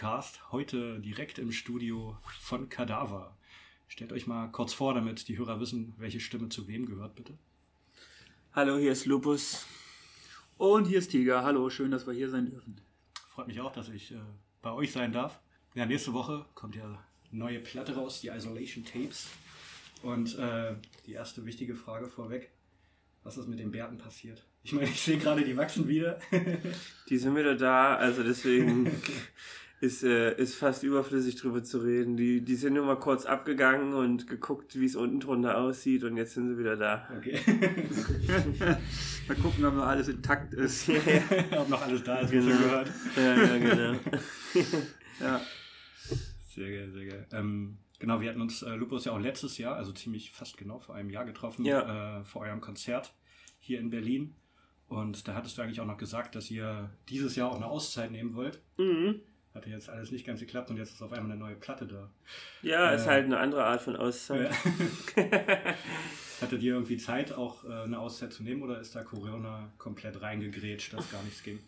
Outcast. Heute direkt im Studio von Kadaver. Stellt euch mal kurz vor, damit die Hörer wissen, welche Stimme zu wem gehört, bitte. Hallo, hier ist Lupus. Und hier ist Tiger. Hallo, schön, dass wir hier sein dürfen. Freut mich auch, dass ich äh, bei euch sein darf. Ja, nächste Woche kommt ja neue Platte raus, die Isolation Tapes. Und äh, die erste wichtige Frage vorweg. Was ist mit den Bärten passiert? Ich meine, ich sehe gerade, die wachsen wieder. die sind wieder da, also deswegen ist, äh, ist fast überflüssig drüber zu reden. Die, die sind nur mal kurz abgegangen und geguckt, wie es unten drunter aussieht und jetzt sind sie wieder da. Okay. mal gucken, ob noch alles intakt ist. ob noch alles da ist, wie genau. gehört. Ja, ja, genau. ja. Sehr geil, sehr geil. Ähm, genau, wir hatten uns äh, Lupus ja auch letztes Jahr, also ziemlich fast genau vor einem Jahr getroffen, ja. äh, vor eurem Konzert hier in Berlin. Und da hattest du eigentlich auch noch gesagt, dass ihr dieses Jahr auch eine Auszeit nehmen wollt. Mhm. Hatte jetzt alles nicht ganz geklappt und jetzt ist auf einmal eine neue Platte da. Ja, äh, ist halt eine andere Art von Auszeit. Hattet ihr irgendwie Zeit, auch äh, eine Auszeit zu nehmen oder ist da Corona komplett reingegrätscht, dass gar nichts ging?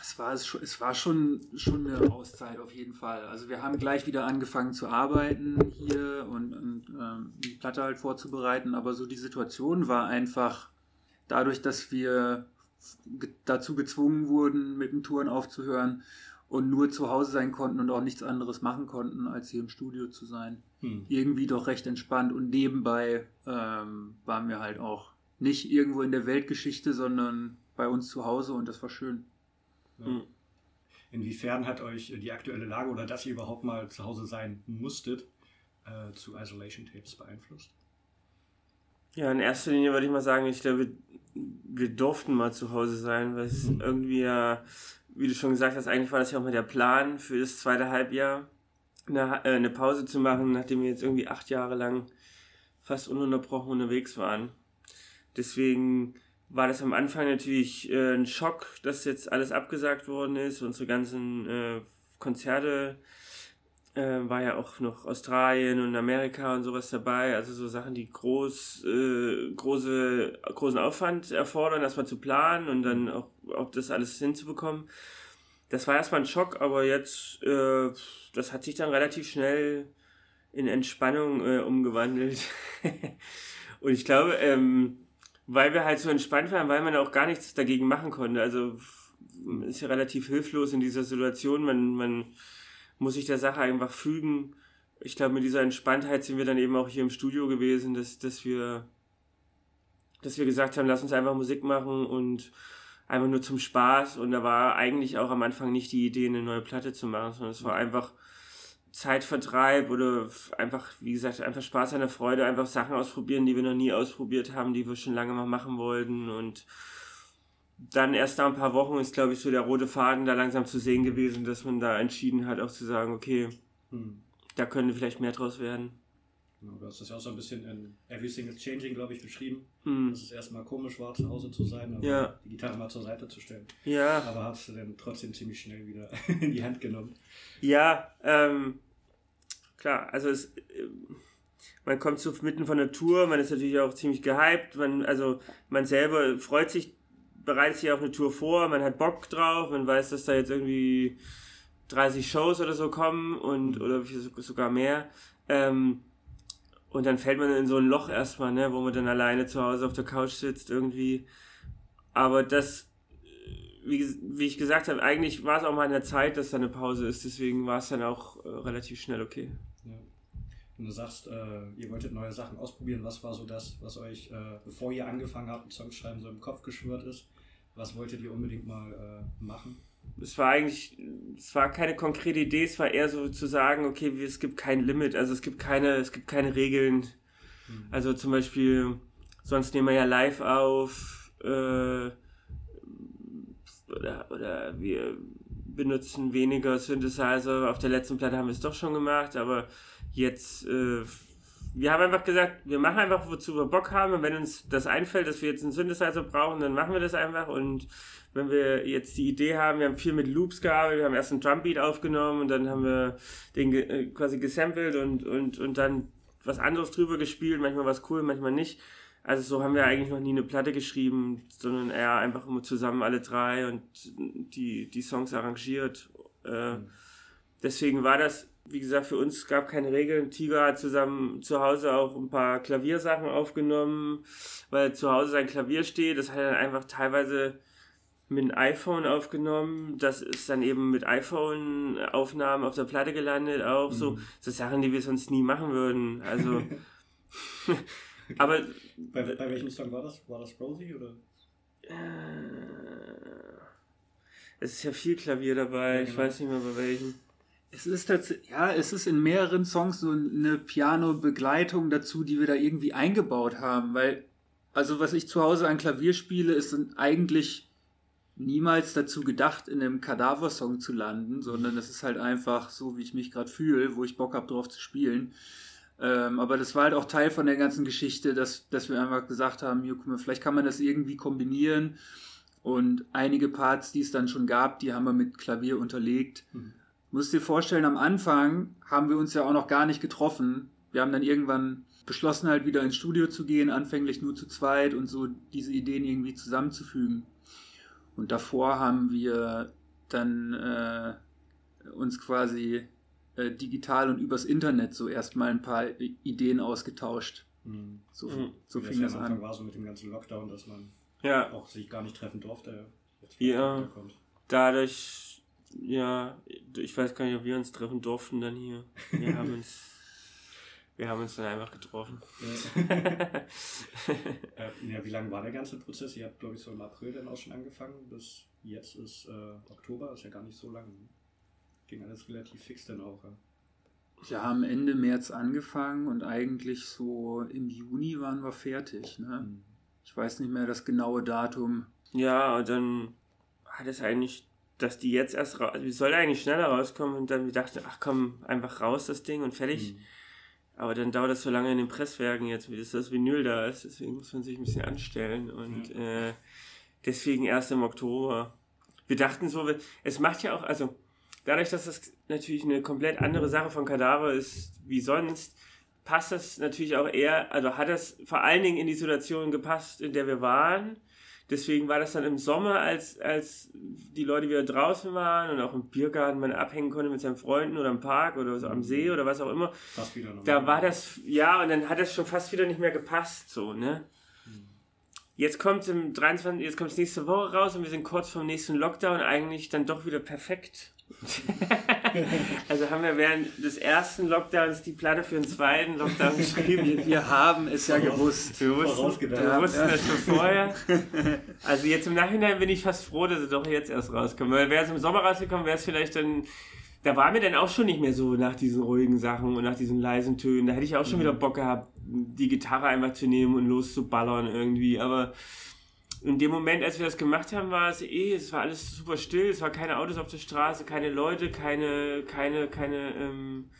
Es war, es war schon, schon eine Auszeit auf jeden Fall. Also wir haben gleich wieder angefangen zu arbeiten hier und, und ähm, die Platte halt vorzubereiten, aber so die Situation war einfach dadurch, dass wir dazu gezwungen wurden, mit den Touren aufzuhören und nur zu Hause sein konnten und auch nichts anderes machen konnten, als hier im Studio zu sein. Hm. Irgendwie doch recht entspannt und nebenbei ähm, waren wir halt auch nicht irgendwo in der Weltgeschichte, sondern bei uns zu Hause und das war schön. Ja. Hm. Inwiefern hat euch die aktuelle Lage oder dass ihr überhaupt mal zu Hause sein musstet, äh, zu Isolation Tapes beeinflusst? Ja, in erster Linie würde ich mal sagen, ich glaube, wir durften mal zu Hause sein, weil es mhm. irgendwie ja, wie du schon gesagt hast, eigentlich war das ja auch mal der Plan für das zweite Halbjahr, eine, äh, eine Pause zu machen, nachdem wir jetzt irgendwie acht Jahre lang fast ununterbrochen unterwegs waren. Deswegen war das am Anfang natürlich äh, ein Schock, dass jetzt alles abgesagt worden ist, unsere ganzen äh, Konzerte äh, war ja auch noch Australien und Amerika und sowas dabei, also so Sachen, die groß, äh, große, großen Aufwand erfordern, erstmal zu planen und dann auch, auch das alles hinzubekommen. Das war erstmal ein Schock, aber jetzt, äh, das hat sich dann relativ schnell in Entspannung äh, umgewandelt. und ich glaube, ähm, weil wir halt so entspannt waren, weil man auch gar nichts dagegen machen konnte. Also ist ja relativ hilflos in dieser Situation. Man, man muss ich der Sache einfach fügen. Ich glaube, mit dieser Entspanntheit sind wir dann eben auch hier im Studio gewesen, dass, dass wir, dass wir gesagt haben, lass uns einfach Musik machen und einfach nur zum Spaß. Und da war eigentlich auch am Anfang nicht die Idee, eine neue Platte zu machen, sondern es war einfach Zeitvertreib oder einfach, wie gesagt, einfach Spaß an der Freude, einfach Sachen ausprobieren, die wir noch nie ausprobiert haben, die wir schon lange mal machen wollten und dann erst nach ein paar Wochen ist, glaube ich, so der rote Faden da langsam zu sehen gewesen, dass man da entschieden hat, auch zu sagen, okay, hm. da könnte vielleicht mehr draus werden. Genau, du hast das ja auch so ein bisschen in Everything is Changing, glaube ich, beschrieben. Hm. Dass es erstmal komisch war, zu Hause zu sein, aber ja. die Gitarre mal zur Seite zu stellen. Ja. Aber hast du dann trotzdem ziemlich schnell wieder in die Hand genommen. Ja, ähm, klar, also es, äh, man kommt so mitten von der Tour, man ist natürlich auch ziemlich gehypt, man, also man selber freut sich bereitet sich auf eine Tour vor, man hat Bock drauf, man weiß, dass da jetzt irgendwie 30 Shows oder so kommen und oder sogar mehr. Ähm, und dann fällt man in so ein Loch erstmal, ne, wo man dann alleine zu Hause auf der Couch sitzt irgendwie. Aber das, wie, wie ich gesagt habe, eigentlich war es auch mal in der Zeit, dass da eine Pause ist. Deswegen war es dann auch äh, relativ schnell okay. Ja. Und du sagst, äh, ihr wolltet neue Sachen ausprobieren. Was war so das, was euch, äh, bevor ihr angefangen habt, Songs schreiben, so im Kopf geschwört ist? Was wolltet ihr unbedingt mal äh, machen? Es war eigentlich, es war keine konkrete Idee, es war eher so zu sagen, okay, es gibt kein Limit, also es gibt keine, es gibt keine Regeln. Mhm. Also zum Beispiel, sonst nehmen wir ja live auf, äh, oder, oder wir benutzen weniger Synthesizer. Auf der letzten Platte haben wir es doch schon gemacht, aber jetzt äh, wir haben einfach gesagt, wir machen einfach, wozu wir Bock haben. Und wenn uns das einfällt, dass wir jetzt einen Synthesizer brauchen, dann machen wir das einfach. Und wenn wir jetzt die Idee haben, wir haben viel mit Loops gearbeitet, wir haben erst einen Drumbeat aufgenommen und dann haben wir den äh, quasi gesampelt und, und, und dann was anderes drüber gespielt, manchmal was cool, manchmal nicht. Also so haben wir eigentlich noch nie eine Platte geschrieben, sondern eher einfach immer zusammen alle drei und die, die Songs arrangiert. Äh, mhm. Deswegen war das, wie gesagt, für uns gab keine Regeln. Tiger hat zusammen zu Hause auch ein paar Klaviersachen aufgenommen, weil zu Hause sein Klavier steht. Das hat er einfach teilweise mit einem iPhone aufgenommen. Das ist dann eben mit iPhone-Aufnahmen auf der Platte gelandet. Auch mhm. so, so Sachen, die wir sonst nie machen würden. Also. aber. Bei, bei welchem Song war das? War das Rosie oder? Äh, es ist ja viel Klavier dabei. Ja, genau. Ich weiß nicht mehr bei welchem. Es ist tatsächlich, ja, es ist in mehreren Songs so eine Piano-Begleitung dazu, die wir da irgendwie eingebaut haben, weil, also was ich zu Hause an Klavier spiele, ist eigentlich niemals dazu gedacht, in einem Kadaver-Song zu landen, sondern es ist halt einfach so, wie ich mich gerade fühle, wo ich Bock habe, drauf zu spielen. Ähm, aber das war halt auch Teil von der ganzen Geschichte, dass, dass wir einfach gesagt haben, hier, guck mal, vielleicht kann man das irgendwie kombinieren. Und einige Parts, die es dann schon gab, die haben wir mit Klavier unterlegt. Mhm. Musst dir vorstellen, am Anfang haben wir uns ja auch noch gar nicht getroffen. Wir haben dann irgendwann beschlossen, halt wieder ins Studio zu gehen, anfänglich nur zu zweit und so diese Ideen irgendwie zusammenzufügen. Und davor haben wir dann äh, uns quasi äh, digital und übers Internet so erstmal ein paar Ideen ausgetauscht. Mhm. So, mhm. so fing das an. war so mit dem ganzen Lockdown, dass man ja. auch sich gar nicht treffen durfte. ja, dadurch, ja, ich weiß gar nicht, ob wir uns treffen durften dann hier. Wir haben uns wir haben uns dann einfach getroffen. Ja. äh, ja, wie lange war der ganze Prozess? Ihr habt, glaube ich, so im April dann auch schon angefangen. Bis jetzt ist äh, Oktober, ist ja gar nicht so lang. Ging alles relativ fix dann auch. Ja. Wir haben Ende März angefangen und eigentlich so im Juni waren wir fertig. Ne? Mhm. Ich weiß nicht mehr das genaue Datum. Ja, und dann hat es eigentlich, dass die jetzt erst raus, wie soll eigentlich schneller rauskommen und dann wir dachten, ach komm, einfach raus das Ding und fertig. Mhm. Aber dann dauert das so lange in den Presswerken jetzt, bis das Vinyl da ist. Deswegen muss man sich ein bisschen anstellen. Und äh, deswegen erst im Oktober. Wir dachten so, es macht ja auch, also dadurch, dass das natürlich eine komplett andere Sache von Kadaver ist wie sonst, passt das natürlich auch eher, also hat das vor allen Dingen in die Situation gepasst, in der wir waren. Deswegen war das dann im Sommer, als, als die Leute wieder draußen waren und auch im Biergarten man abhängen konnte mit seinen Freunden oder im Park oder so am See oder was auch immer. Fast wieder da war das, ja, und dann hat das schon fast wieder nicht mehr gepasst, so, ne? Jetzt kommt im 23, jetzt kommt es nächste Woche raus und wir sind kurz vor dem nächsten Lockdown eigentlich dann doch wieder perfekt. also haben wir während des ersten Lockdowns die Platte für den zweiten Lockdown geschrieben. Wir haben es ja gewusst. Wir wussten, wir wussten ja. das schon vorher. Also jetzt im Nachhinein bin ich fast froh, dass es doch jetzt erst rauskommt. Weil wäre es im Sommer rausgekommen, wäre es vielleicht dann da war mir dann auch schon nicht mehr so nach diesen ruhigen Sachen und nach diesen leisen Tönen. Da hätte ich auch schon mhm. wieder Bock gehabt, die Gitarre einfach zu nehmen und loszuballern irgendwie. Aber in dem Moment, als wir das gemacht haben, war es eh, es war alles super still, es war keine Autos auf der Straße, keine Leute, keine, keine, keine ähm,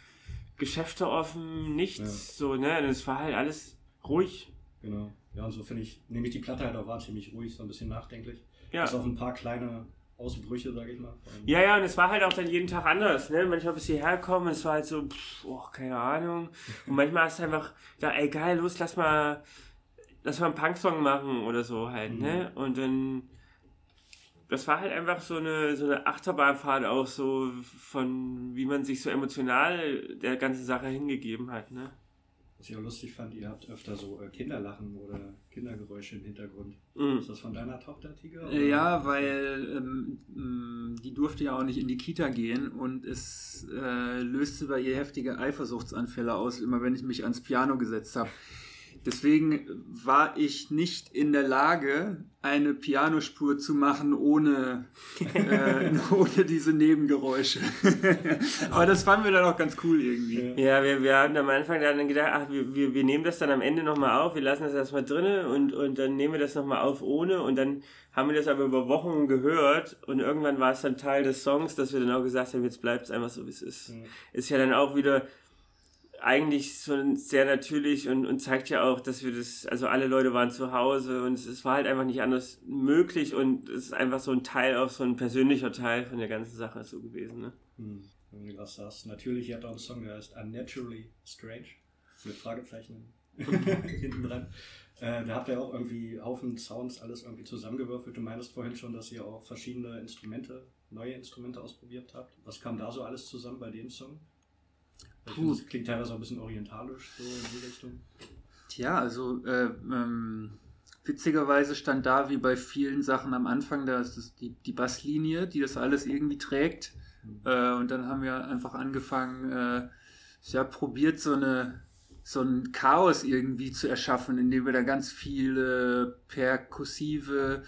Geschäfte offen, nichts. Ja. So, ne? Und es war halt alles ruhig. Genau. Ja, und so finde ich, nehme ich die Platte halt auch war ziemlich ruhig, so ein bisschen nachdenklich. Ja. Bis auf ein paar kleine Ausbrüche, sage ich mal. Ja, ja, und es war halt auch dann jeden Tag anders. Ne? Manchmal bis hierher kommen, es war halt so, pff, oh, keine Ahnung. Und manchmal hast du einfach, ja, ey, geil, los, lass mal, lass mal einen Punksong machen oder so halt, ne? mhm. ne? Und dann, das war halt einfach so eine, so eine Achterbahnfahrt auch so von, wie man sich so emotional der ganzen Sache hingegeben hat, ne? Was ich auch lustig fand, ihr habt öfter so äh, Kinderlachen oder Kindergeräusche im Hintergrund. Mhm. Ist das von deiner Tochter, Tiger? Oder? Ja, weil ähm, mm, die durfte ja auch nicht in die Kita gehen und es äh, löste bei ihr heftige Eifersuchtsanfälle aus, immer wenn ich mich ans Piano gesetzt habe. Deswegen war ich nicht in der Lage, eine Pianospur zu machen ohne, äh, ohne diese Nebengeräusche. Aber das fanden wir dann auch ganz cool irgendwie. Ja, wir, wir hatten am Anfang dann gedacht, ach, wir, wir, wir nehmen das dann am Ende nochmal auf, wir lassen das erstmal drinnen und, und dann nehmen wir das nochmal auf ohne und dann haben wir das aber über Wochen gehört und irgendwann war es dann Teil des Songs, dass wir dann auch gesagt haben, jetzt bleibt es einfach so, wie es ist. Mhm. Ist ja dann auch wieder eigentlich so sehr natürlich und, und zeigt ja auch, dass wir das, also alle Leute waren zu Hause und es, es war halt einfach nicht anders möglich und es ist einfach so ein Teil, auch so ein persönlicher Teil von der ganzen Sache so gewesen. Ne? Hm. Wenn du was sagst, natürlich hat auch ein Song, der heißt Unnaturally Strange mit Fragezeichen hinten dran. Äh, da habt ihr auch irgendwie Haufen Sounds, alles irgendwie zusammengewürfelt. Du meinst vorhin schon, dass ihr auch verschiedene Instrumente, neue Instrumente ausprobiert habt. Was kam da so alles zusammen bei dem Song? Puh. Das klingt teilweise auch ein bisschen orientalisch, so in die Richtung. Tja, also äh, ähm, witzigerweise stand da wie bei vielen Sachen am Anfang, da ist die, die Basslinie, die das alles irgendwie trägt. Mhm. Äh, und dann haben wir einfach angefangen, äh, ja, probiert so eine so ein Chaos irgendwie zu erschaffen, indem wir da ganz viele perkussive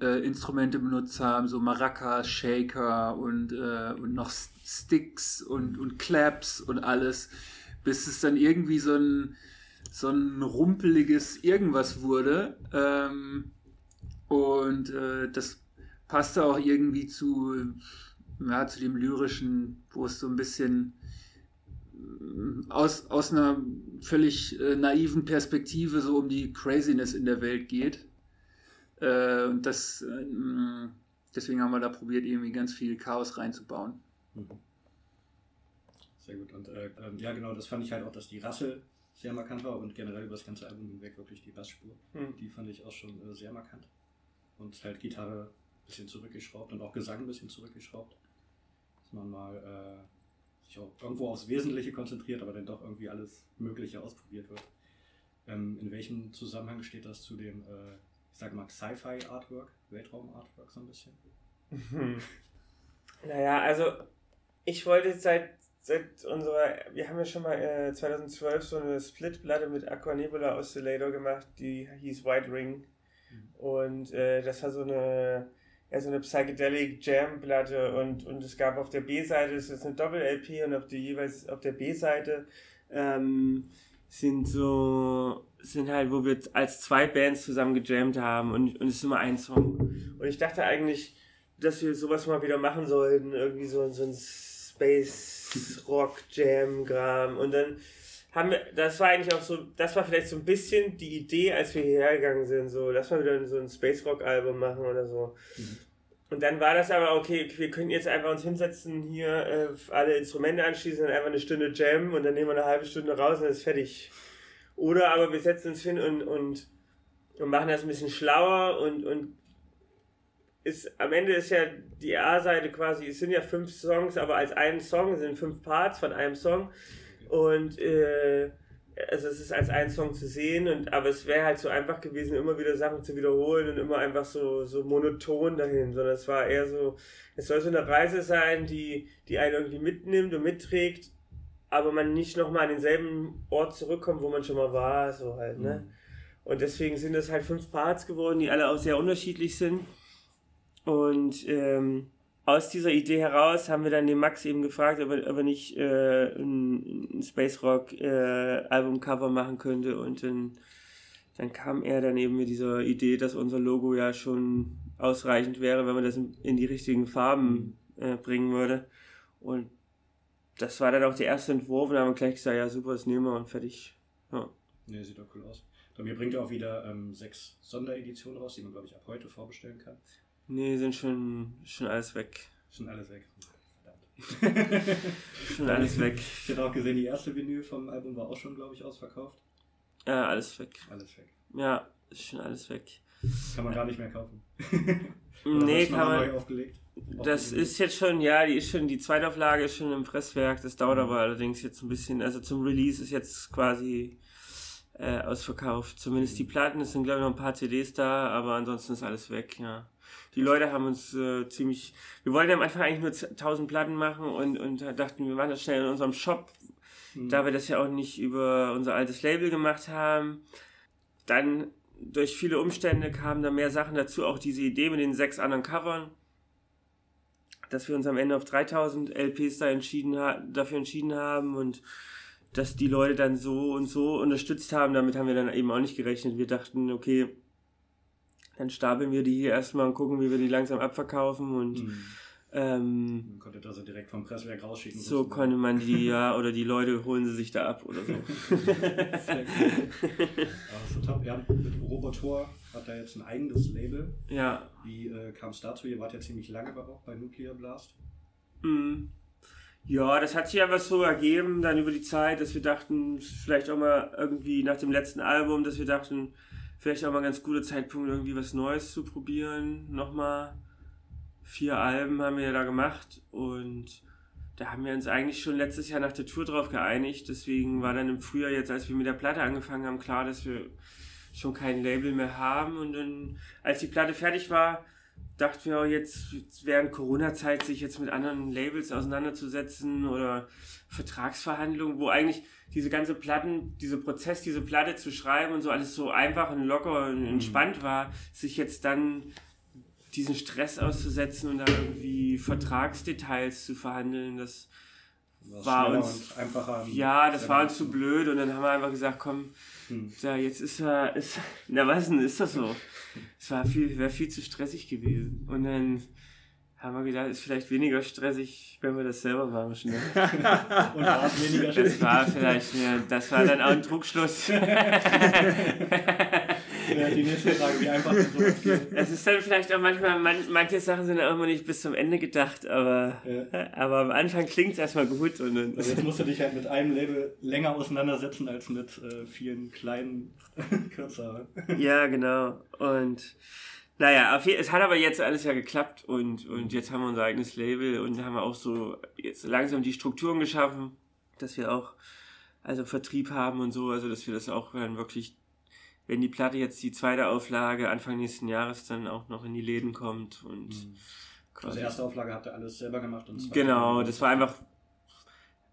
äh, Instrumente benutzt haben, so Maracas, Shaker und, äh, und noch Sticks und, und Claps und alles, bis es dann irgendwie so ein, so ein rumpeliges Irgendwas wurde. Ähm, und äh, das passte auch irgendwie zu, ja, zu dem lyrischen, wo es so ein bisschen aus, aus einer völlig äh, naiven Perspektive so um die Craziness in der Welt geht. Äh, und das, äh, deswegen haben wir da probiert, irgendwie ganz viel Chaos reinzubauen. Mhm. Sehr gut. Und äh, ja, genau, das fand ich halt auch, dass die Rasse sehr markant war und generell über das ganze Album hinweg wirklich die Bassspur. Mhm. Die fand ich auch schon äh, sehr markant. Und halt Gitarre ein bisschen zurückgeschraubt und auch Gesang ein bisschen zurückgeschraubt. Dass man mal äh, sich auch irgendwo aufs Wesentliche konzentriert, aber dann doch irgendwie alles Mögliche ausprobiert wird. Ähm, in welchem Zusammenhang steht das zu dem, äh, ich sage mal, Sci-Fi-Artwork, Weltraum-Artwork so ein bisschen? Naja, also ich wollte seit, seit unserer, wir haben ja schon mal äh, 2012 so eine Split-Platte mit Aqua Nebula Oscillator gemacht, die hieß White Ring. Mhm. Und äh, das war so eine ja, so eine Psychedelic Jam Platte und, und es gab auf der B-Seite, das ist eine Doppel-LP und auf der jeweils auf der B-Seite ähm, sind so, sind halt, wo wir als zwei Bands zusammen gejammt haben und, und es ist immer ein Song. Und ich dachte eigentlich, dass wir sowas mal wieder machen sollten, irgendwie so, so ein Space Rock Jam Gram und dann haben wir, das war eigentlich auch so, das war vielleicht so ein bisschen die Idee, als wir hierher gegangen sind, so, lass mal wieder so ein Space Rock Album machen oder so. Mhm. Und dann war das aber, okay, wir können jetzt einfach uns hinsetzen, hier äh, alle Instrumente anschließen und einfach eine Stunde jammen und dann nehmen wir eine halbe Stunde raus und dann ist fertig. Oder aber wir setzen uns hin und, und, und machen das ein bisschen schlauer und, und ist, am Ende ist ja die A-Seite quasi, es sind ja fünf Songs, aber als einen Song sind fünf Parts von einem Song. Und äh, also es ist als ein Song zu sehen, und, aber es wäre halt so einfach gewesen, immer wieder Sachen zu wiederholen und immer einfach so, so monoton dahin, sondern es war eher so, es soll so eine Reise sein, die, die einen irgendwie mitnimmt und mitträgt, aber man nicht nochmal an denselben Ort zurückkommt, wo man schon mal war, so halt, ne? Mhm. Und deswegen sind es halt fünf Parts geworden, die alle auch sehr unterschiedlich sind. Und ähm, aus dieser Idee heraus haben wir dann den Max eben gefragt, ob er, ob er nicht äh, ein, ein, Space Rock äh, Albumcover machen könnte und dann, dann kam er dann eben mit dieser Idee, dass unser Logo ja schon ausreichend wäre, wenn man das in die richtigen Farben äh, bringen würde. Und das war dann auch der erste Entwurf und dann haben wir gleich gesagt, ja super, das nehmen wir und fertig. Ja. Ne, sieht doch cool aus. Bei mir bringt er auch wieder ähm, sechs Sondereditionen raus, die man, glaube ich, ab heute vorbestellen kann. Nee, sind schon, schon alles weg. Schon alles weg. Verdammt. schon alles weg. Ich hätte auch gesehen, die erste Vinyl vom Album war auch schon, glaube ich, ausverkauft. Ja, alles weg. Alles weg. Ja, ist schon alles weg. Kann man gar nicht mehr kaufen. nee, kann man. Aufgelegt? Das ist jetzt schon, ja, die ist schon, die Zweitauflage ist schon im Presswerk, das dauert mhm. aber allerdings jetzt ein bisschen, also zum Release ist jetzt quasi äh, ausverkauft. Zumindest die Platten, es sind glaube ich noch ein paar CDs da, aber ansonsten ist alles weg, ja die Leute haben uns äh, ziemlich, wir wollten am Anfang eigentlich nur 1000 Platten machen und, und dachten, wir machen das schnell in unserem Shop, mhm. da wir das ja auch nicht über unser altes Label gemacht haben. Dann durch viele Umstände kamen da mehr Sachen dazu, auch diese Idee mit den sechs anderen Covern, dass wir uns am Ende auf 3000 LPs da entschieden dafür entschieden haben und dass die Leute dann so und so unterstützt haben, damit haben wir dann eben auch nicht gerechnet. Wir dachten, okay, dann stapeln wir die hier erstmal und gucken, wie wir die langsam abverkaufen und mhm. Ähm, man konnte also direkt vom Presswerk rausschicken. So konnte man die, ja, oder die Leute holen sie sich da ab oder so. Sehr cool. Also, top. Ja, mit Robotor hat er jetzt ein eigenes Label. Ja. Wie äh, kam es dazu? Ihr wart ja ziemlich lange auch bei Nuclear Blast. Mhm. Ja, das hat sich einfach so ergeben, dann über die Zeit, dass wir dachten, vielleicht auch mal irgendwie nach dem letzten Album, dass wir dachten, vielleicht auch mal ein ganz guter Zeitpunkt, irgendwie was Neues zu probieren. Nochmal vier Alben haben wir ja da gemacht und da haben wir uns eigentlich schon letztes Jahr nach der Tour drauf geeinigt. Deswegen war dann im Frühjahr jetzt, als wir mit der Platte angefangen haben, klar, dass wir schon kein Label mehr haben. Und dann, als die Platte fertig war, dachten wir auch jetzt, während Corona-Zeit sich jetzt mit anderen Labels auseinanderzusetzen oder Vertragsverhandlungen, wo eigentlich diese ganze Platten, dieser Prozess, diese Platte zu schreiben und so alles so einfach und locker und mhm. entspannt war, sich jetzt dann diesen Stress auszusetzen und da irgendwie Vertragsdetails zu verhandeln, das Was war uns einfacher. Ja, das war uns zu blöd und dann haben wir einfach gesagt, komm, hm. ja, jetzt ist er, ist, na was denn, ist das so? Es war viel, wäre viel zu stressig gewesen und dann haben wir gedacht, ist vielleicht weniger stressig, wenn wir das selber machen. Ne? Und war es weniger stressig? Das war vielleicht, ja, das war dann auch ein Druckschluss. ja, die nächste Frage, wie einfach das sowas geht. Es ist dann vielleicht auch manchmal, man, manche Sachen sind auch immer nicht bis zum Ende gedacht, aber, ja. aber am Anfang klingt es erstmal gut. Und, und also jetzt musst du dich halt mit einem Label länger auseinandersetzen als mit äh, vielen kleinen kürzeren. ja, genau. Und naja, auf, es hat aber jetzt alles ja geklappt und, und jetzt haben wir unser eigenes Label und haben auch so jetzt langsam die Strukturen geschaffen, dass wir auch also Vertrieb haben und so, also dass wir das auch dann wirklich, wenn die Platte jetzt die zweite Auflage Anfang nächsten Jahres dann auch noch in die Läden kommt und mhm. Also erste Auflage habt ihr alles selber gemacht und Genau, das war einfach,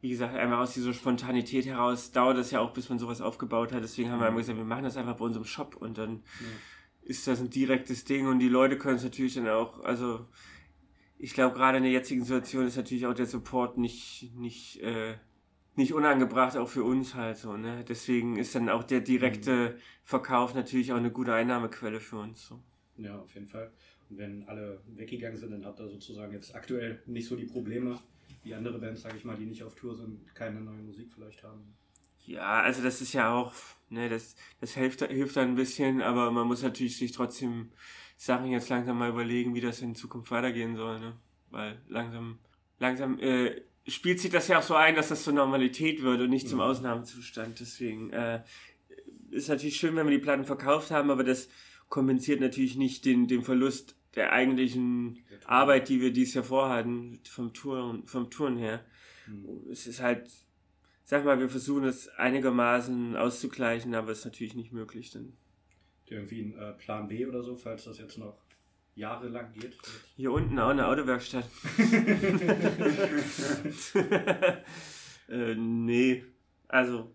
wie gesagt, einfach aus dieser Spontanität heraus dauert das ja auch, bis man sowas aufgebaut hat. Deswegen haben wir einfach gesagt, wir machen das einfach bei unserem Shop und dann ja ist das ein direktes Ding und die Leute können es natürlich dann auch, also ich glaube gerade in der jetzigen Situation ist natürlich auch der Support nicht, nicht, äh, nicht unangebracht, auch für uns halt so, ne? Deswegen ist dann auch der direkte mhm. Verkauf natürlich auch eine gute Einnahmequelle für uns. So. Ja, auf jeden Fall. Und wenn alle weggegangen sind, dann habt ihr sozusagen jetzt aktuell nicht so die Probleme wie andere Bands, sage ich mal, die nicht auf Tour sind, keine neue Musik vielleicht haben. Ja, also das ist ja auch, ne, das, das hilft, hilft dann ein bisschen, aber man muss natürlich sich trotzdem Sachen jetzt langsam mal überlegen, wie das in Zukunft weitergehen soll, ne? Weil langsam, langsam äh, spielt sich das ja auch so ein, dass das zur Normalität wird und nicht zum Ausnahmezustand. Deswegen äh, ist natürlich schön, wenn wir die Platten verkauft haben, aber das kompensiert natürlich nicht den, den Verlust der eigentlichen Arbeit, die wir dieses Jahr vorhatten, vom Touren, vom Touren her. Mhm. Es ist halt sag mal, wir versuchen es einigermaßen auszugleichen, aber es ist natürlich nicht möglich. Dann. Irgendwie ein äh, Plan B oder so, falls das jetzt noch jahrelang geht? Hier unten auch eine Autowerkstatt. äh, nee, also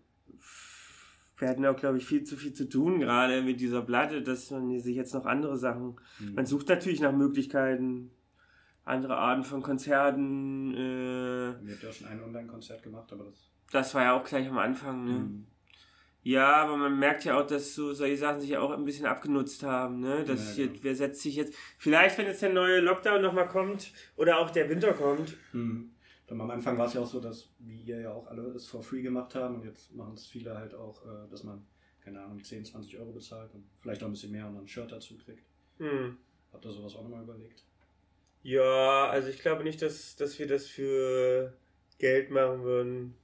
wir hatten auch, glaube ich, viel zu viel zu tun, gerade mit dieser Platte, dass man sich jetzt noch andere Sachen. Mhm. Man sucht natürlich nach Möglichkeiten, andere Arten von Konzerten. Äh, Ihr habt ja schon ein Online-Konzert gemacht, aber das das war ja auch gleich am Anfang, ne? Mhm. Ja, aber man merkt ja auch, dass so solche Sachen sich ja auch ein bisschen abgenutzt haben, ne? Dass ja, jetzt, wer setzt sich jetzt, vielleicht wenn jetzt der neue Lockdown nochmal kommt oder auch der Winter kommt. Mhm. am Anfang war es ja auch so, dass, wie ihr ja auch alle es for free gemacht haben und jetzt machen es viele halt auch, äh, dass man, keine Ahnung, 10, 20 Euro bezahlt und vielleicht auch ein bisschen mehr und dann ein Shirt dazu kriegt. Mhm. Habt ihr sowas auch nochmal überlegt? Ja, also ich glaube nicht, dass, dass wir das für Geld machen würden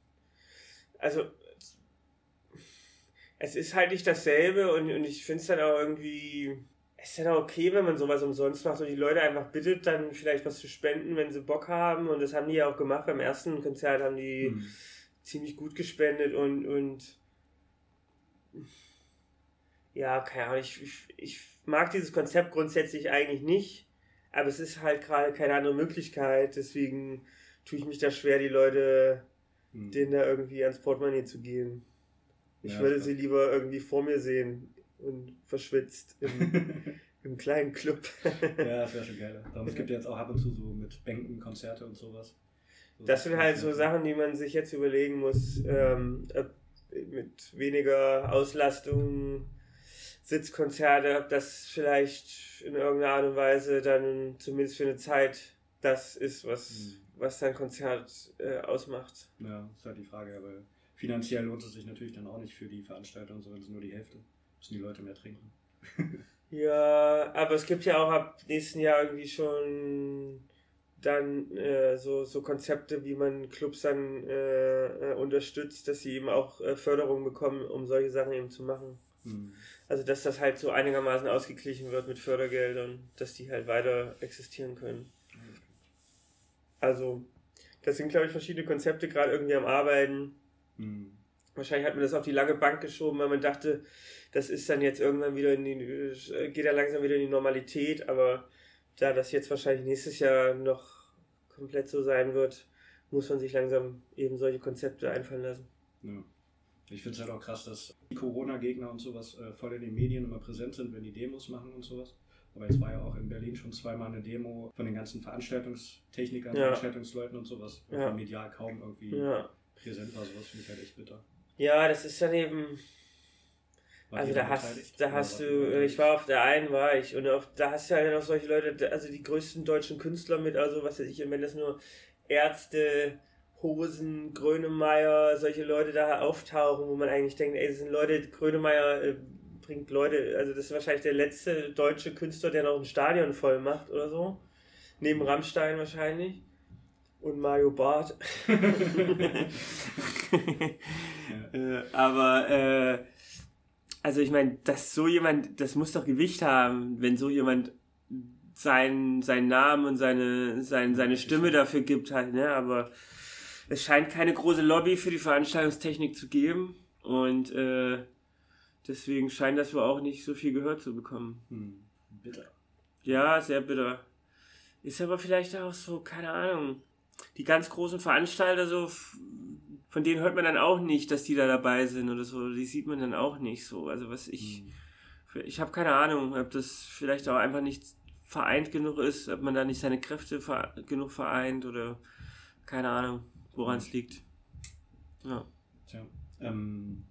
also es ist halt nicht dasselbe und, und ich finde es dann auch irgendwie, es ist dann auch okay, wenn man sowas umsonst macht und die Leute einfach bittet, dann vielleicht was zu spenden, wenn sie Bock haben und das haben die ja auch gemacht. Beim ersten Konzert haben die mhm. ziemlich gut gespendet und, und ja, keine Ahnung, ich, ich, ich mag dieses Konzept grundsätzlich eigentlich nicht, aber es ist halt gerade keine andere Möglichkeit, deswegen tue ich mich da schwer, die Leute hm. denen da irgendwie ans Portemonnaie zu gehen. Ich ja, würde sie lieber irgendwie vor mir sehen und verschwitzt im, im kleinen Club. ja, das wäre schon geil. Darum, es gibt ja jetzt auch ab und zu so mit Bänken Konzerte und sowas. So das sind halt so Sachen, die man sich jetzt überlegen muss, ähm, mit weniger Auslastung, Sitzkonzerte, ob das vielleicht in irgendeiner Art und Weise dann zumindest für eine Zeit das ist, was, mhm was dein Konzert äh, ausmacht. Ja, ist halt die Frage, aber finanziell lohnt es sich natürlich dann auch nicht für die Veranstaltung, sondern es ist nur die Hälfte. Müssen die Leute mehr trinken. ja, aber es gibt ja auch ab nächsten Jahr irgendwie schon dann äh, so, so Konzepte, wie man Clubs dann äh, äh, unterstützt, dass sie eben auch äh, Förderung bekommen, um solche Sachen eben zu machen. Mhm. Also dass das halt so einigermaßen ausgeglichen wird mit Fördergeldern, dass die halt weiter existieren können. Also das sind, glaube ich, verschiedene Konzepte gerade irgendwie am Arbeiten. Mhm. Wahrscheinlich hat man das auf die lange Bank geschoben, weil man dachte, das ist dann jetzt irgendwann wieder in die, äh, geht ja langsam wieder in die Normalität, aber da das jetzt wahrscheinlich nächstes Jahr noch komplett so sein wird, muss man sich langsam eben solche Konzepte einfallen lassen. Ja. Ich finde es halt auch krass, dass die Corona-Gegner und sowas äh, voll in den Medien immer präsent sind, wenn die Demos machen und sowas. Aber jetzt war ja auch in Berlin schon zweimal eine Demo von den ganzen Veranstaltungstechnikern, ja. Veranstaltungsleuten und sowas, ja. medial kaum irgendwie ja. Präsent war. Sowas finde ich halt echt bitter. Ja, das ist dann eben also da hast, da hast du, äh, ich war auf der einen, war ich, und auf, da hast du ja noch solche Leute, also die größten deutschen Künstler mit, also was weiß ich, wenn das nur Ärzte, Hosen, Grönemeyer, solche Leute da auftauchen, wo man eigentlich denkt, ey, das sind Leute, Grönemeyer äh, bringt Leute, also das ist wahrscheinlich der letzte deutsche Künstler, der noch ein Stadion voll macht oder so. Neben Rammstein wahrscheinlich. Und Mario Barth. äh, aber äh, also ich meine, dass so jemand, das muss doch Gewicht haben, wenn so jemand seinen, seinen Namen und seine, sein, seine Stimme dafür gibt halt, ne? Aber es scheint keine große Lobby für die Veranstaltungstechnik zu geben und äh, deswegen scheint das wohl auch nicht so viel gehört zu bekommen. Hm, bitter. Ja, sehr bitter. Ist aber vielleicht auch so, keine Ahnung. Die ganz großen Veranstalter so von denen hört man dann auch nicht, dass die da dabei sind oder so. Die sieht man dann auch nicht so. Also was ich, mhm. ich habe keine Ahnung, ob das vielleicht auch einfach nicht vereint genug ist, ob man da nicht seine Kräfte ver genug vereint oder keine Ahnung, woran es liegt. Ja. Tja, ähm,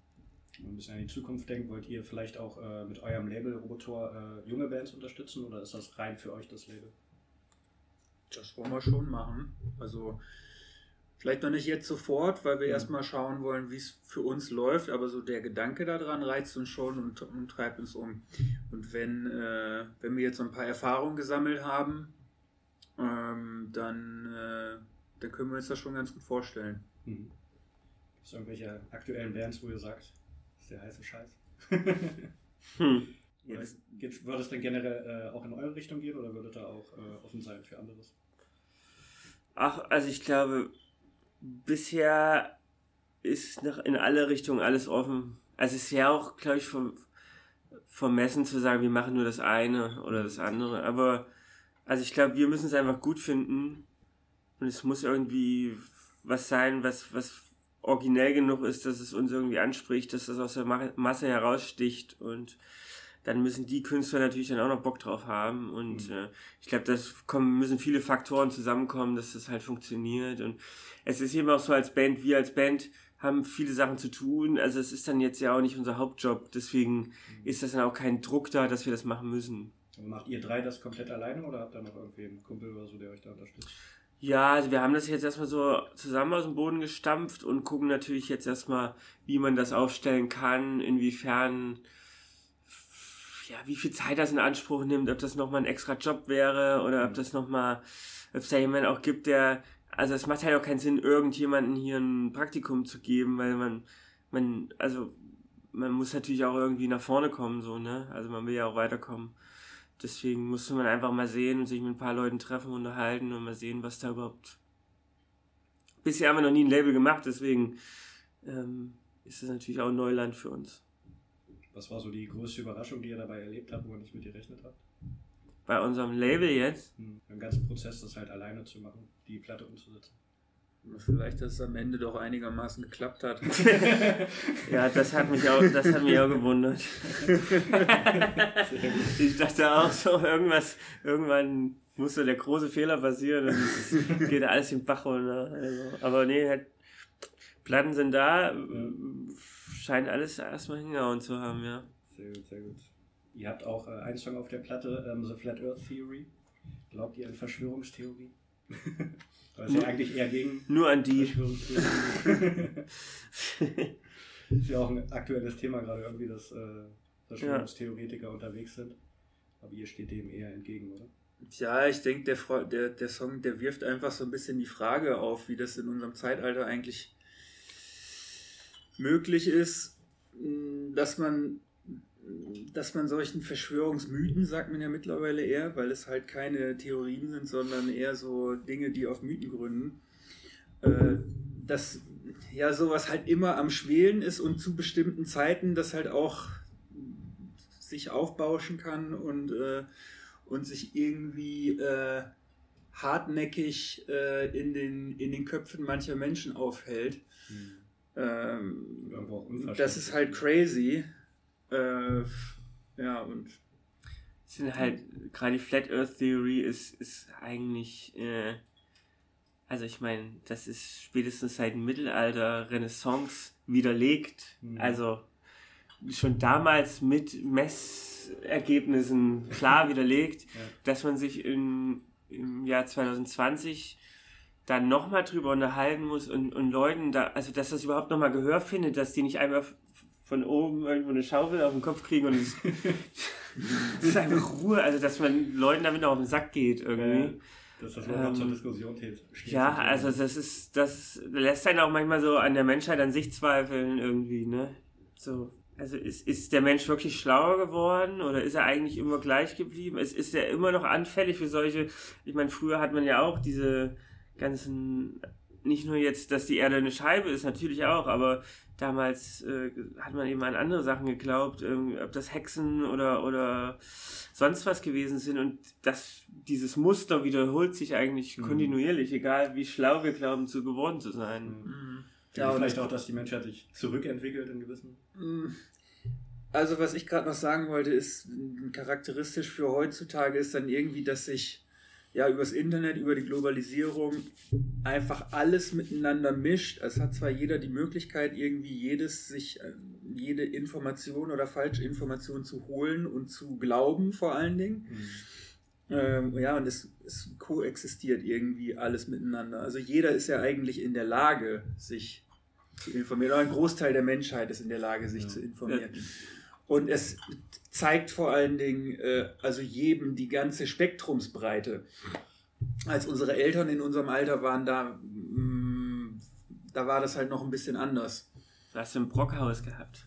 wenn man ein bisschen an die Zukunft denkt, wollt ihr vielleicht auch äh, mit eurem Label Robotor äh, junge Bands unterstützen oder ist das rein für euch das Label? Das wollen wir schon machen. Also Vielleicht noch nicht jetzt sofort, weil wir mhm. erstmal schauen wollen, wie es für uns läuft, aber so der Gedanke daran reizt uns schon und, und treibt uns um. Und wenn, äh, wenn wir jetzt so ein paar Erfahrungen gesammelt haben, ähm, dann, äh, dann können wir uns das schon ganz gut vorstellen. Mhm. Gibt es irgendwelche aktuellen Bands, wo ihr sagt, das ist der heiße Scheiß? hm. Geht, würde es denn generell äh, auch in eure Richtung gehen oder würde da auch äh, offen sein für anderes? Ach, also ich glaube, bisher ist noch in alle Richtungen alles offen. Also es ist ja auch, glaube ich, vom, vermessen zu sagen, wir machen nur das eine oder das andere. Aber also ich glaube, wir müssen es einfach gut finden. Und es muss irgendwie was sein, was, was originell genug ist, dass es uns irgendwie anspricht, dass das aus der Masse heraussticht und dann müssen die Künstler natürlich dann auch noch Bock drauf haben und mhm. äh, ich glaube, das kommen, müssen viele Faktoren zusammenkommen, dass das halt funktioniert und es ist eben auch so als Band, wir als Band haben viele Sachen zu tun, also es ist dann jetzt ja auch nicht unser Hauptjob, deswegen mhm. ist das dann auch kein Druck da, dass wir das machen müssen. Und macht ihr drei das komplett alleine oder habt ihr noch irgendwie einen Kumpel oder so, der euch da unterstützt? Ja, also wir haben das jetzt erstmal so zusammen aus dem Boden gestampft und gucken natürlich jetzt erstmal, wie man das aufstellen kann, inwiefern ja, wie viel Zeit das in Anspruch nimmt, ob das nochmal ein extra Job wäre oder ob mhm. das nochmal, ob es da jemanden auch gibt, der, also es macht halt auch keinen Sinn, irgendjemanden hier ein Praktikum zu geben, weil man, man, also man muss natürlich auch irgendwie nach vorne kommen, so, ne? Also man will ja auch weiterkommen. Deswegen musste man einfach mal sehen und sich mit ein paar Leuten treffen, unterhalten und mal sehen, was da überhaupt. Bisher haben wir noch nie ein Label gemacht, deswegen ähm, ist das natürlich auch Neuland für uns. Was war so die größte Überraschung, die ihr dabei erlebt habt, wo ihr nicht mit gerechnet habt? Bei unserem Label jetzt? Hm, Im ganzen Prozess, das halt alleine zu machen, die Platte umzusetzen. Vielleicht, dass es am Ende doch einigermaßen geklappt hat. ja, das hat mich auch, das hat mich auch gewundert. ich dachte auch so, irgendwas, irgendwann muss so der große Fehler passieren und es geht alles im Bach runter. Also, aber nee, halt, Platten sind da, ja scheint alles erstmal hingehauen zu haben, ja. Sehr gut, sehr gut. Ihr habt auch äh, einen Song auf der Platte, ähm, The Flat Earth Theory. Glaubt ihr an Verschwörungstheorie? Das ist ja eigentlich eher gegen Nur an die. ist ja auch ein aktuelles Thema gerade irgendwie, dass äh, Verschwörungstheoretiker ja. unterwegs sind. Aber ihr steht dem eher entgegen, oder? Ja, ich denke, der, der, der Song, der wirft einfach so ein bisschen die Frage auf, wie das in unserem Zeitalter eigentlich möglich ist, dass man, dass man solchen Verschwörungsmythen, sagt man ja mittlerweile eher, weil es halt keine Theorien sind, sondern eher so Dinge, die auf Mythen gründen, äh, dass ja sowas halt immer am Schwelen ist und zu bestimmten Zeiten das halt auch sich aufbauschen kann und äh, und sich irgendwie äh, hartnäckig in, den, in den Köpfen mancher Menschen aufhält. Hm. Ähm, das ist halt crazy. Äh, ja, und. sind halt, gerade die Flat Earth Theory ist, ist eigentlich, äh, also ich meine, das ist spätestens seit dem Mittelalter, Renaissance widerlegt. Mhm. Also schon damals mit Messergebnissen klar widerlegt, ja. dass man sich in, im Jahr 2020 dann nochmal drüber unterhalten muss und, und Leuten da, also dass das überhaupt nochmal Gehör findet, dass die nicht einfach von oben irgendwo eine Schaufel auf den Kopf kriegen und es, das ist einfach Ruhe, also dass man Leuten damit auch auf den Sack geht irgendwie. Ja, dass das ähm, zur Diskussion steht. Ja, also das ist, das lässt einen auch manchmal so an der Menschheit an sich zweifeln irgendwie, ne? So. Also ist, ist der Mensch wirklich schlauer geworden oder ist er eigentlich immer gleich geblieben? Ist, ist er immer noch anfällig für solche, ich meine, früher hat man ja auch diese ganzen, nicht nur jetzt, dass die Erde eine Scheibe ist, natürlich auch, aber damals äh, hat man eben an andere Sachen geglaubt, ob das Hexen oder, oder sonst was gewesen sind und das, dieses Muster wiederholt sich eigentlich mhm. kontinuierlich, egal wie schlau wir glauben zu geworden zu sein. Mhm. Ja, vielleicht auch, dass die Menschheit sich zurückentwickelt in gewissen. Mm. Also, was ich gerade noch sagen wollte, ist charakteristisch für heutzutage ist dann irgendwie, dass sich ja übers Internet, über die Globalisierung einfach alles miteinander mischt. Es hat zwar jeder die Möglichkeit, irgendwie jedes sich äh, jede Information oder falsche Information zu holen und zu glauben, vor allen Dingen. Mhm. Ähm, ja, und es, es koexistiert irgendwie alles miteinander. Also jeder ist ja eigentlich in der Lage, sich zu informieren. Oder ein Großteil der Menschheit ist in der Lage, sich ja. zu informieren. Ja. Und es zeigt vor allen Dingen, äh, also jedem die ganze Spektrumsbreite. Als unsere Eltern in unserem Alter waren, da, mh, mm, da war das halt noch ein bisschen anders. Da hast du ein Brockhaus gehabt.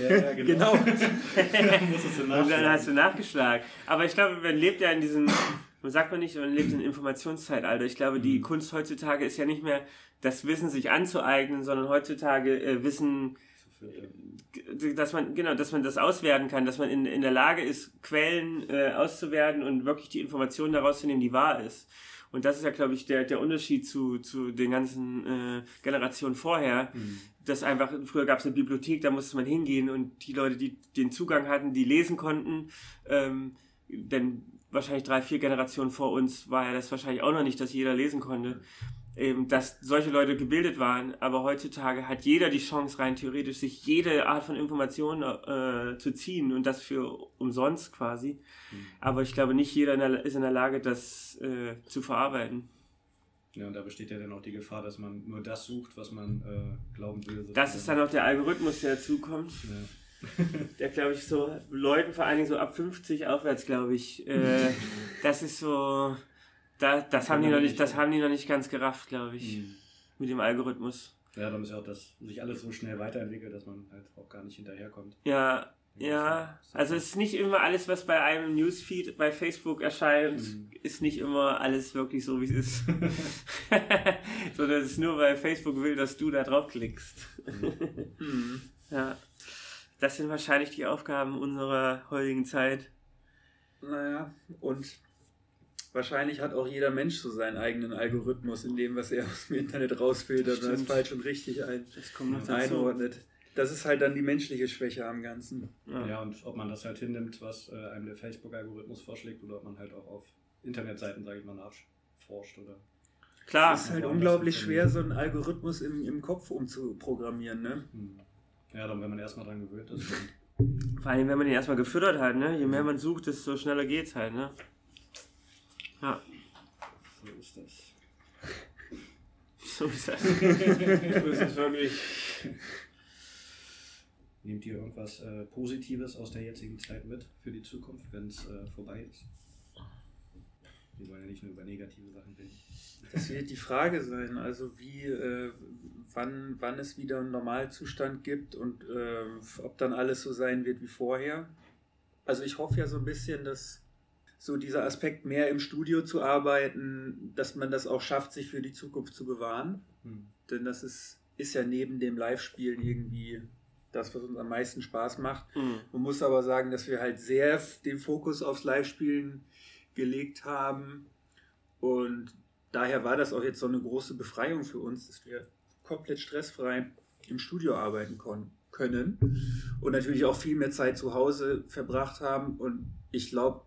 Ja, genau. genau. und dann hast du nachgeschlagen. Aber ich glaube, man lebt ja in diesem, man sagt man nicht, man lebt in Informationszeitalter. Ich glaube, die mhm. Kunst heutzutage ist ja nicht mehr das Wissen sich anzueignen, sondern heutzutage äh, Wissen, dass man, genau, dass man das auswerten kann, dass man in, in der Lage ist, Quellen äh, auszuwerten und wirklich die Informationen daraus zu nehmen, die wahr ist. Und das ist ja, glaube ich, der, der Unterschied zu, zu den ganzen äh, Generationen vorher. Mhm. Das einfach, früher gab es eine Bibliothek, da musste man hingehen und die Leute, die den Zugang hatten, die lesen konnten, ähm, denn wahrscheinlich drei, vier Generationen vor uns war ja das wahrscheinlich auch noch nicht, dass jeder lesen konnte eben, dass solche Leute gebildet waren, aber heutzutage hat jeder die Chance, rein theoretisch, sich jede Art von Information äh, zu ziehen und das für umsonst quasi. Mhm. Aber ich glaube, nicht jeder in der, ist in der Lage, das äh, zu verarbeiten. Ja, und da besteht ja dann auch die Gefahr, dass man nur das sucht, was man äh, glauben will. Das ist dann auch der Algorithmus, der dazukommt. Ja. der, glaube ich, so Leuten, vor allen Dingen so ab 50 aufwärts, glaube ich, äh, das ist so da, das, haben die noch nicht, das haben die noch nicht ganz gerafft, glaube ich. Mhm. Mit dem Algorithmus. Ja, dann ist ja auch, dass sich alles so schnell weiterentwickelt, dass man halt auch gar nicht hinterherkommt. Ja, ja. Also es ist nicht immer alles, was bei einem Newsfeed bei Facebook erscheint, mhm. ist nicht immer alles wirklich so, wie es ist. Sondern es ist nur, weil Facebook will, dass du da draufklickst. Mhm. ja. Das sind wahrscheinlich die Aufgaben unserer heutigen Zeit. Naja, und wahrscheinlich hat auch jeder Mensch so seinen eigenen Algorithmus in dem, was er aus dem Internet rausfiltert und als falsch und richtig ein, das einordnet. Das ist halt dann die menschliche Schwäche am Ganzen. Ja, ja und ob man das halt hinnimmt, was äh, einem der Facebook-Algorithmus vorschlägt, oder ob man halt auch auf Internetseiten, sage ich mal, nachforscht oder. Klar. Es ist halt unglaublich schwer, so einen Algorithmus im, im Kopf umzuprogrammieren, ne? Hm. Ja, dann, wenn man erstmal dran gewöhnt ist. Vor allem, wenn man ihn erstmal gefüttert hat, ne? Je mehr man sucht, desto schneller geht's halt, ne? Ja. So ist das. So ist das. so ist es wirklich. Nehmt ihr irgendwas äh, Positives aus der jetzigen Zeit mit für die Zukunft, wenn es äh, vorbei ist? Wir wollen ja nicht nur über negative Sachen reden. Das wird die Frage sein, also wie, äh, wann, wann es wieder einen Normalzustand gibt und äh, ob dann alles so sein wird wie vorher. Also ich hoffe ja so ein bisschen, dass so dieser Aspekt mehr im Studio zu arbeiten, dass man das auch schafft, sich für die Zukunft zu bewahren. Hm. Denn das ist, ist ja neben dem Live-Spielen irgendwie das, was uns am meisten Spaß macht. Mhm. Man muss aber sagen, dass wir halt sehr den Fokus aufs Live-Spielen gelegt haben. Und daher war das auch jetzt so eine große Befreiung für uns, dass wir komplett stressfrei im Studio arbeiten können und natürlich auch viel mehr Zeit zu Hause verbracht haben. Und ich glaube,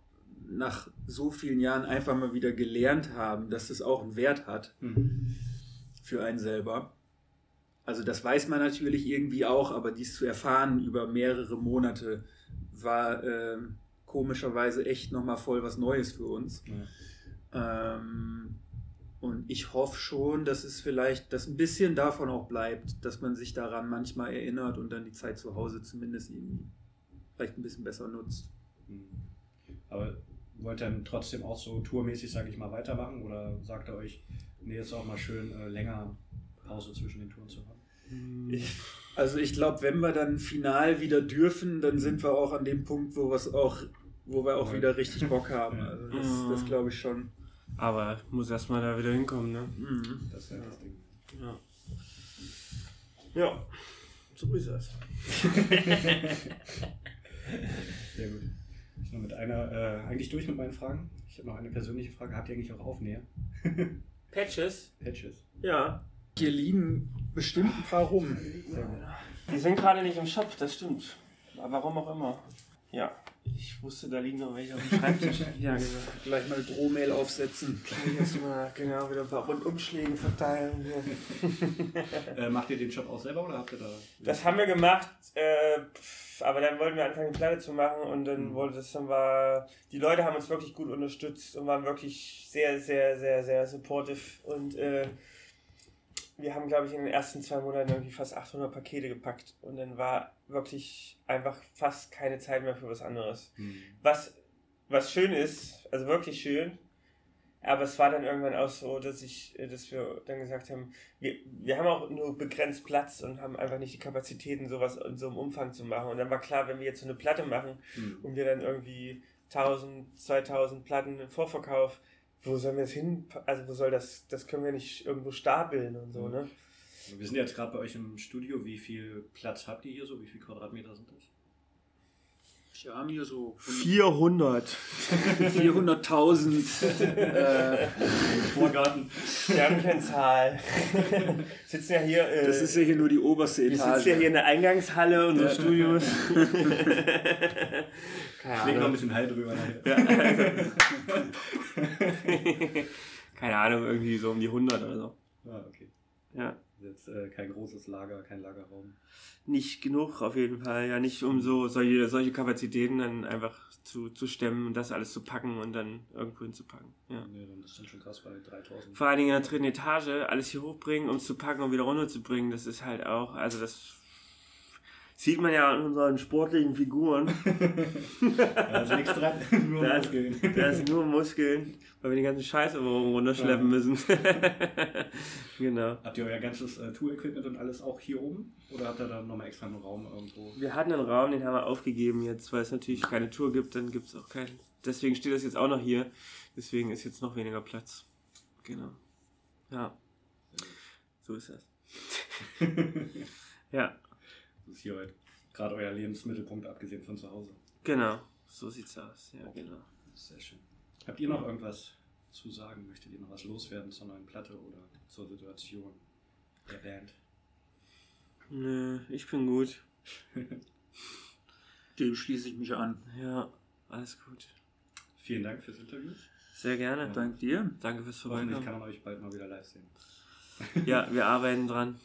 nach so vielen Jahren einfach mal wieder gelernt haben, dass es auch einen Wert hat mhm. für einen selber. Also das weiß man natürlich irgendwie auch, aber dies zu erfahren über mehrere Monate war äh, komischerweise echt nochmal voll was Neues für uns. Ja. Ähm, und ich hoffe schon, dass es vielleicht, dass ein bisschen davon auch bleibt, dass man sich daran manchmal erinnert und dann die Zeit zu Hause zumindest irgendwie vielleicht ein bisschen besser nutzt. Aber wollt ihr dann trotzdem auch so tourmäßig, sage ich mal, weitermachen? Oder sagt ihr euch, nee, ist auch mal schön, äh, länger Pause zwischen den Touren zu haben? Ich, also ich glaube, wenn wir dann final wieder dürfen, dann sind wir auch an dem Punkt, wo, auch, wo wir auch wieder richtig Bock haben. Also das, das glaube ich schon. Aber muss erstmal da wieder hinkommen, ne? Mhm. Das ist ja das Ding. Ja. Ja, so ist es. Sehr gut. Ich bin mit einer, äh, eigentlich durch mit meinen Fragen. Ich habe noch eine persönliche Frage. Habt ihr eigentlich auch Aufnäher? Patches? Patches. Ja. Hier liegen bestimmt ein paar rum. Die sind gerade nicht im Shop, das stimmt. Aber warum auch immer. Ja. Ich wusste, da liegen noch welche auf dem Schreibtisch. ja, genau. Gleich mal Drohmail aufsetzen. Gleich mal genau wieder ein paar Rundumschläge verteilen. äh, macht ihr den Shop auch selber oder habt ihr da. Das haben wir gemacht, äh, aber dann wollten wir anfangen, die Platte zu machen und dann mhm. wurde das dann war. Die Leute haben uns wirklich gut unterstützt und waren wirklich sehr, sehr, sehr, sehr supportive und äh, wir haben, glaube ich, in den ersten zwei Monaten irgendwie fast 800 Pakete gepackt und dann war wirklich einfach fast keine Zeit mehr für was anderes. Mhm. Was, was schön ist, also wirklich schön, aber es war dann irgendwann auch so, dass ich, dass wir dann gesagt haben, wir, wir haben auch nur begrenzt Platz und haben einfach nicht die Kapazitäten, sowas in so einem Umfang zu machen. Und dann war klar, wenn wir jetzt so eine Platte machen mhm. und wir dann irgendwie 1000, 2000 Platten im Vorverkauf, wo sollen wir das hin, also wo soll das, das können wir nicht irgendwo stapeln und so, ne? Wir sind jetzt gerade bei euch im Studio. Wie viel Platz habt ihr hier so? Wie viele Quadratmeter sind das? Wir haben hier so 400. 400.000 äh, Vorgarten. Wir haben keine Zahl. sitzen ja hier. Äh, das ist ja hier nur die oberste Etage. Wir sitzen ja hier in der Eingangshalle unseres. Studios. Keine Ahnung. noch ein bisschen Hall drüber. Ja. Keine Ahnung, irgendwie so um die 100 oder so. Ah, okay. Ja. Jetzt äh, kein großes Lager, kein Lagerraum. Nicht genug auf jeden Fall, ja, nicht um so solche, solche Kapazitäten dann einfach zu, zu stemmen und das alles zu packen und dann irgendwo hinzupacken. Ja. Nee, dann ist dann schon krass bei 3000. Vor allen Dingen in der dritten Etage alles hier hochbringen, um es zu packen und wieder runterzubringen, das ist halt auch, also das Sieht man ja an unseren sportlichen Figuren. da ist nichts dran, nur da Muskeln. Ist, da ist nur Muskeln, weil wir den ganzen Scheiß immer runterschleppen müssen. genau. Habt ihr euer ganzes äh, Tour-Equipment und alles auch hier oben? Oder habt ihr da nochmal extra einen Raum irgendwo? Wir hatten einen Raum, den haben wir aufgegeben jetzt, weil es natürlich keine Tour gibt, dann gibt es auch keinen. Deswegen steht das jetzt auch noch hier. Deswegen ist jetzt noch weniger Platz. Genau. Ja. So ist das. ja. Das ist hier heute gerade euer Lebensmittelpunkt, abgesehen von zu Hause. Genau, so sieht's aus. Ja, genau. Sehr schön. Habt ihr noch irgendwas zu sagen? Möchtet ihr noch was loswerden zur neuen Platte oder zur Situation der Band? Nö, ich bin gut. Dem schließe ich mich an. Ja, alles gut. Vielen Dank fürs Interview. Sehr gerne. Ja. Dank dir. Danke fürs Vorbeikommen. Hoffentlich kann man euch bald mal wieder live sehen. ja, wir arbeiten dran.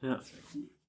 Ja. Wäre cool.